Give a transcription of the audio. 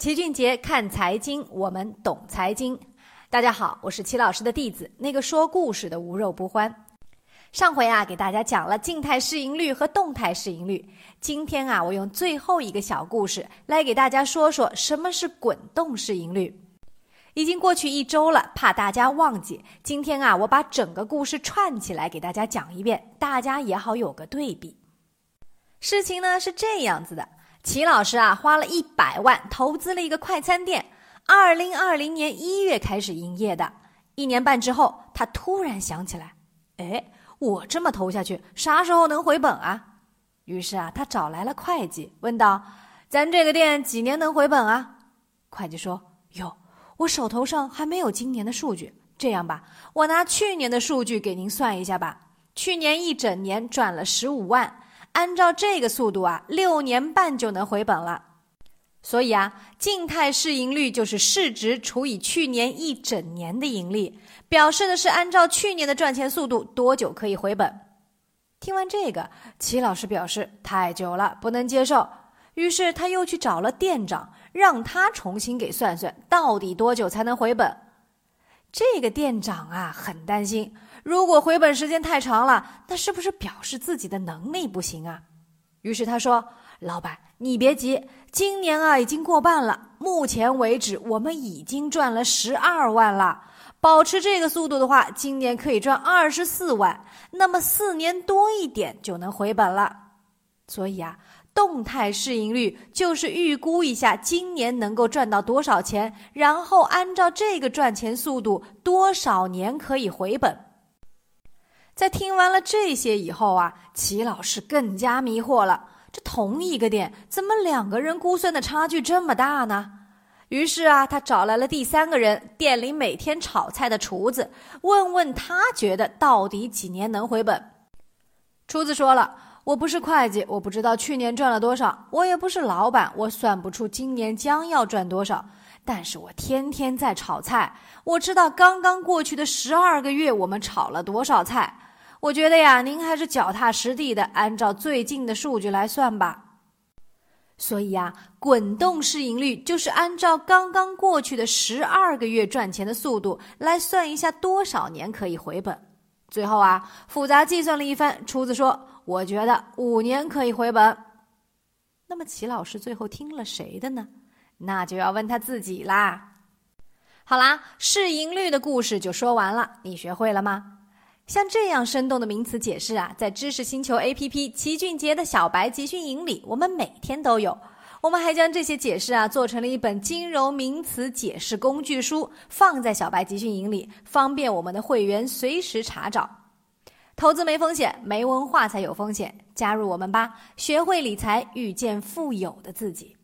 齐俊杰看财经，我们懂财经。大家好，我是齐老师的弟子，那个说故事的无肉不欢。上回啊，给大家讲了静态市盈率和动态市盈率。今天啊，我用最后一个小故事来给大家说说什么是滚动市盈率。已经过去一周了，怕大家忘记，今天啊，我把整个故事串起来给大家讲一遍，大家也好有个对比。事情呢是这样子的。齐老师啊，花了一百万投资了一个快餐店，二零二零年一月开始营业的。一年半之后，他突然想起来，哎，我这么投下去，啥时候能回本啊？于是啊，他找来了会计，问道：“咱这个店几年能回本啊？”会计说：“哟，我手头上还没有今年的数据。这样吧，我拿去年的数据给您算一下吧。去年一整年赚了十五万。”按照这个速度啊，六年半就能回本了。所以啊，静态市盈率就是市值除以去年一整年的盈利，表示的是按照去年的赚钱速度多久可以回本。听完这个，齐老师表示太久了，不能接受。于是他又去找了店长，让他重新给算算到底多久才能回本。这个店长啊，很担心。如果回本时间太长了，那是不是表示自己的能力不行啊？于是他说：“老板，你别急，今年啊已经过半了，目前为止我们已经赚了十二万了。保持这个速度的话，今年可以赚二十四万，那么四年多一点就能回本了。所以啊，动态市盈率就是预估一下今年能够赚到多少钱，然后按照这个赚钱速度，多少年可以回本。”在听完了这些以后啊，齐老师更加迷惑了。这同一个店，怎么两个人估算的差距这么大呢？于是啊，他找来了第三个人，店里每天炒菜的厨子，问问他觉得到底几年能回本。厨子说了：“我不是会计，我不知道去年赚了多少；我也不是老板，我算不出今年将要赚多少。但是我天天在炒菜，我知道刚刚过去的十二个月，我们炒了多少菜。”我觉得呀，您还是脚踏实地的，按照最近的数据来算吧。所以呀，滚动市盈率就是按照刚刚过去的十二个月赚钱的速度来算一下多少年可以回本。最后啊，复杂计算了一番，厨子说：“我觉得五年可以回本。”那么齐老师最后听了谁的呢？那就要问他自己啦。好啦，市盈率的故事就说完了，你学会了吗？像这样生动的名词解释啊，在知识星球 APP 齐俊杰的小白集训营里，我们每天都有。我们还将这些解释啊做成了一本金融名词解释工具书，放在小白集训营里，方便我们的会员随时查找。投资没风险，没文化才有风险。加入我们吧，学会理财，遇见富有的自己。